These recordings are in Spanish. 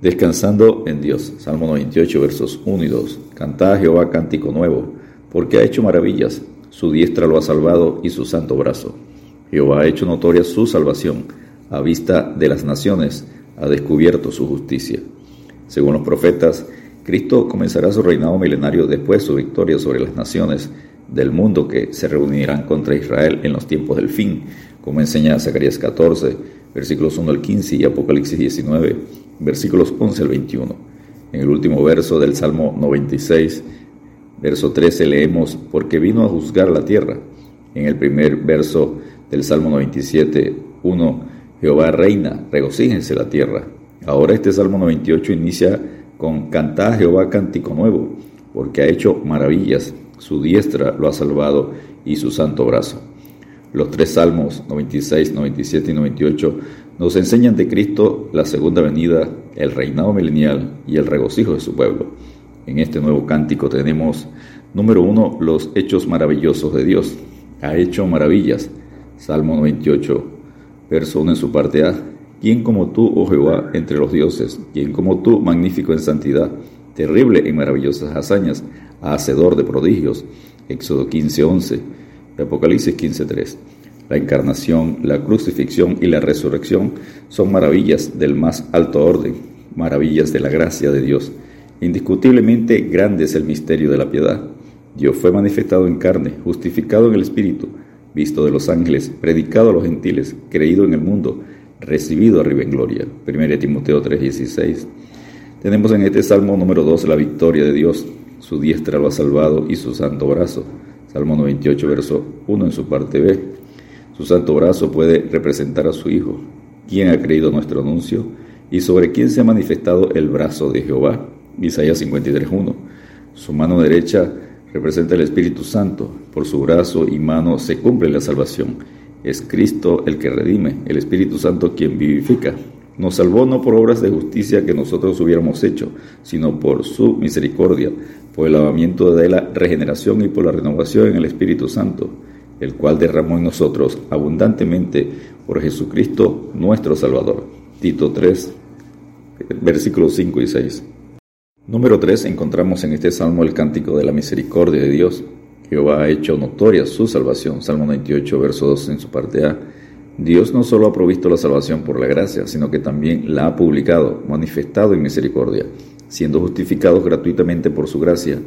Descansando en Dios. Salmo 98, versos 1 y 2. Cantad a Jehová cántico nuevo, porque ha hecho maravillas. Su diestra lo ha salvado y su santo brazo. Jehová ha hecho notoria su salvación. A vista de las naciones ha descubierto su justicia. Según los profetas, Cristo comenzará su reinado milenario después de su victoria sobre las naciones del mundo que se reunirán contra Israel en los tiempos del fin, como enseña Zacarías 14, versículos 1 al 15 y Apocalipsis 19, versículos 11 al 21. En el último verso del Salmo 96, verso 13 leemos, porque vino a juzgar la tierra. En el primer verso del Salmo 97, 1, Jehová reina, regocíjense la tierra. Ahora este Salmo 98 inicia con Cantad a Jehová cántico nuevo, porque ha hecho maravillas, su diestra lo ha salvado y su santo brazo. Los tres salmos 96, 97 y 98 nos enseñan de Cristo la segunda venida, el reinado milenial y el regocijo de su pueblo. En este nuevo cántico tenemos, número uno, los hechos maravillosos de Dios. Ha hecho maravillas. Salmo 98, verso 1 en su parte A. ¿Quién como tú, oh Jehová, entre los dioses? ¿Quién como tú, magnífico en santidad, terrible en maravillosas hazañas, hacedor de prodigios? Éxodo 15, 11 Apocalipsis 15.3. La encarnación, la crucifixión y la resurrección son maravillas del más alto orden, maravillas de la gracia de Dios. Indiscutiblemente grande es el misterio de la piedad. Dios fue manifestado en carne, justificado en el Espíritu, visto de los ángeles, predicado a los gentiles, creído en el mundo, recibido arriba en gloria. 1 Timoteo 3:16. Tenemos en este Salmo número 2 la victoria de Dios. Su diestra lo ha salvado y su santo brazo. Salmo 98, verso 1 en su parte B. Su santo brazo puede representar a su Hijo, quien ha creído nuestro anuncio y sobre quien se ha manifestado el brazo de Jehová. Isaías 53, 1. Su mano derecha representa el Espíritu Santo. Por su brazo y mano se cumple la salvación. Es Cristo el que redime, el Espíritu Santo quien vivifica. Nos salvó no por obras de justicia que nosotros hubiéramos hecho, sino por su misericordia, por el lavamiento de la regeneración y por la renovación en el Espíritu Santo, el cual derramó en nosotros abundantemente por Jesucristo nuestro Salvador. Tito 3, versículos 5 y 6. Número 3. Encontramos en este salmo el cántico de la misericordia de Dios. Jehová ha hecho notoria su salvación. Salmo 98, verso 2 en su parte A. Dios no solo ha provisto la salvación por la gracia, sino que también la ha publicado, manifestado en misericordia, siendo justificados gratuitamente por su gracia,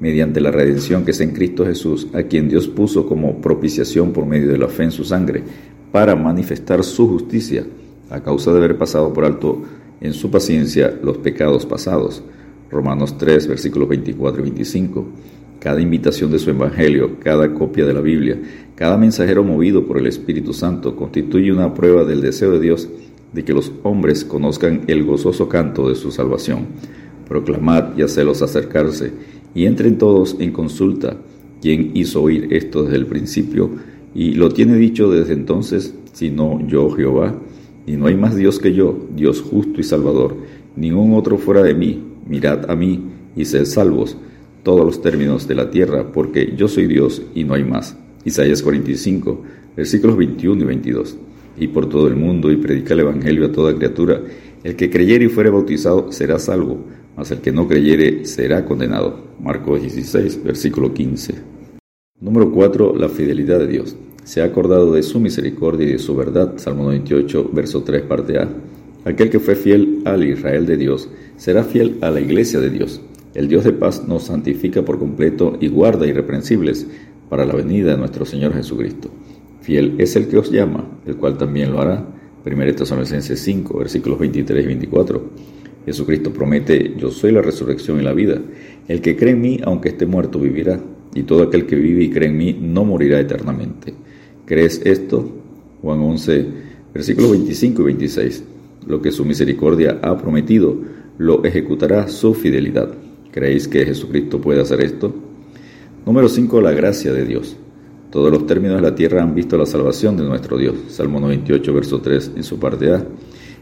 mediante la redención que es en Cristo Jesús, a quien Dios puso como propiciación por medio de la fe en su sangre, para manifestar su justicia, a causa de haber pasado por alto en su paciencia los pecados pasados. Romanos 3, versículos 24 y 25 cada invitación de su Evangelio, cada copia de la Biblia, cada mensajero movido por el Espíritu Santo constituye una prueba del deseo de Dios de que los hombres conozcan el gozoso canto de su salvación. Proclamad y hacelos acercarse, y entren todos en consulta. ¿Quién hizo oír esto desde el principio? Y lo tiene dicho desde entonces, sino yo Jehová. Y no hay más Dios que yo, Dios justo y salvador, ningún otro fuera de mí. Mirad a mí y sed salvos todos los términos de la tierra, porque yo soy Dios y no hay más. Isaías 45, versículos 21 y 22. Y por todo el mundo y predica el Evangelio a toda criatura. El que creyere y fuere bautizado será salvo, mas el que no creyere será condenado. Marcos 16, versículo 15. Número 4. La fidelidad de Dios. Se ha acordado de su misericordia y de su verdad. Salmo 98, verso 3, parte A. Aquel que fue fiel al Israel de Dios será fiel a la iglesia de Dios. El Dios de paz nos santifica por completo y guarda irreprensibles para la venida de nuestro Señor Jesucristo. Fiel es el que os llama, el cual también lo hará. 1 Tesalonicenses 5, versículos 23 y 24. Jesucristo promete, yo soy la resurrección y la vida. El que cree en mí, aunque esté muerto, vivirá. Y todo aquel que vive y cree en mí, no morirá eternamente. ¿Crees esto? Juan 11, versículos 25 y 26. Lo que su misericordia ha prometido, lo ejecutará su fidelidad. ¿Creéis que Jesucristo puede hacer esto? Número 5. La gracia de Dios. Todos los términos de la tierra han visto la salvación de nuestro Dios. Salmo 98, verso 3 en su parte A.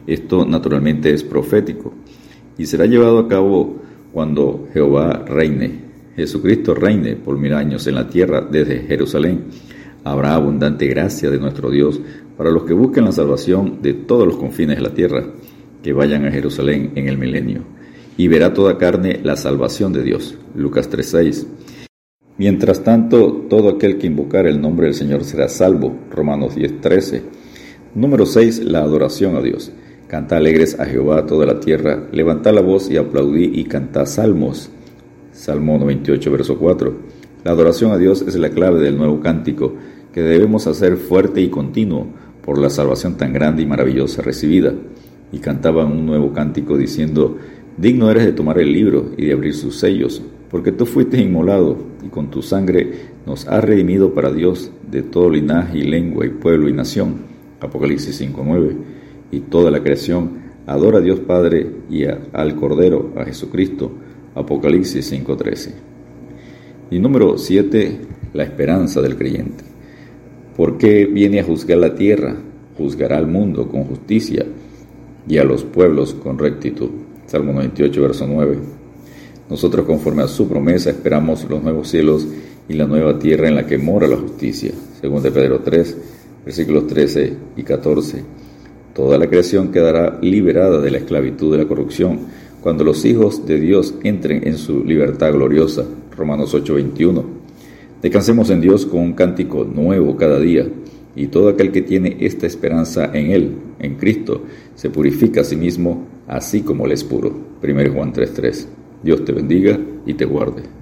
Esto naturalmente es profético y será llevado a cabo cuando Jehová reine. Jesucristo reine por mil años en la tierra desde Jerusalén. Habrá abundante gracia de nuestro Dios para los que busquen la salvación de todos los confines de la tierra. que vayan a Jerusalén en el milenio, y verá toda carne la salvación de Dios. Lucas 3:6. Mientras tanto, todo aquel que invocar el nombre del Señor será salvo. Romanos 10:13. Número 6. La adoración a Dios. Canta alegres a Jehová toda la tierra, levanta la voz y aplaudí y canta salmos. Salmo 98, verso 4. La adoración a Dios es la clave del nuevo cántico que debemos hacer fuerte y continuo por la salvación tan grande y maravillosa recibida. Y cantaban un nuevo cántico diciendo, Digno eres de tomar el libro y de abrir sus sellos, porque tú fuiste inmolado y con tu sangre nos has redimido para Dios de todo linaje y lengua y pueblo y nación. Apocalipsis 5.9. Y toda la creación adora a Dios Padre y al Cordero, a Jesucristo. Apocalipsis 5.13. Y número 7. La esperanza del creyente. ¿Por qué viene a juzgar la tierra? Juzgará al mundo con justicia y a los pueblos con rectitud. Salmo 98, verso 9. Nosotros conforme a su promesa esperamos los nuevos cielos y la nueva tierra en la que mora la justicia. Según de Pedro 3, versículos 13 y 14. Toda la creación quedará liberada de la esclavitud de la corrupción cuando los hijos de Dios entren en su libertad gloriosa. Romanos 8, 21. Descansemos en Dios con un cántico nuevo cada día, y todo aquel que tiene esta esperanza en Él, en Cristo, se purifica a sí mismo, así como Él es puro. 1 Juan 3:3. Dios te bendiga y te guarde.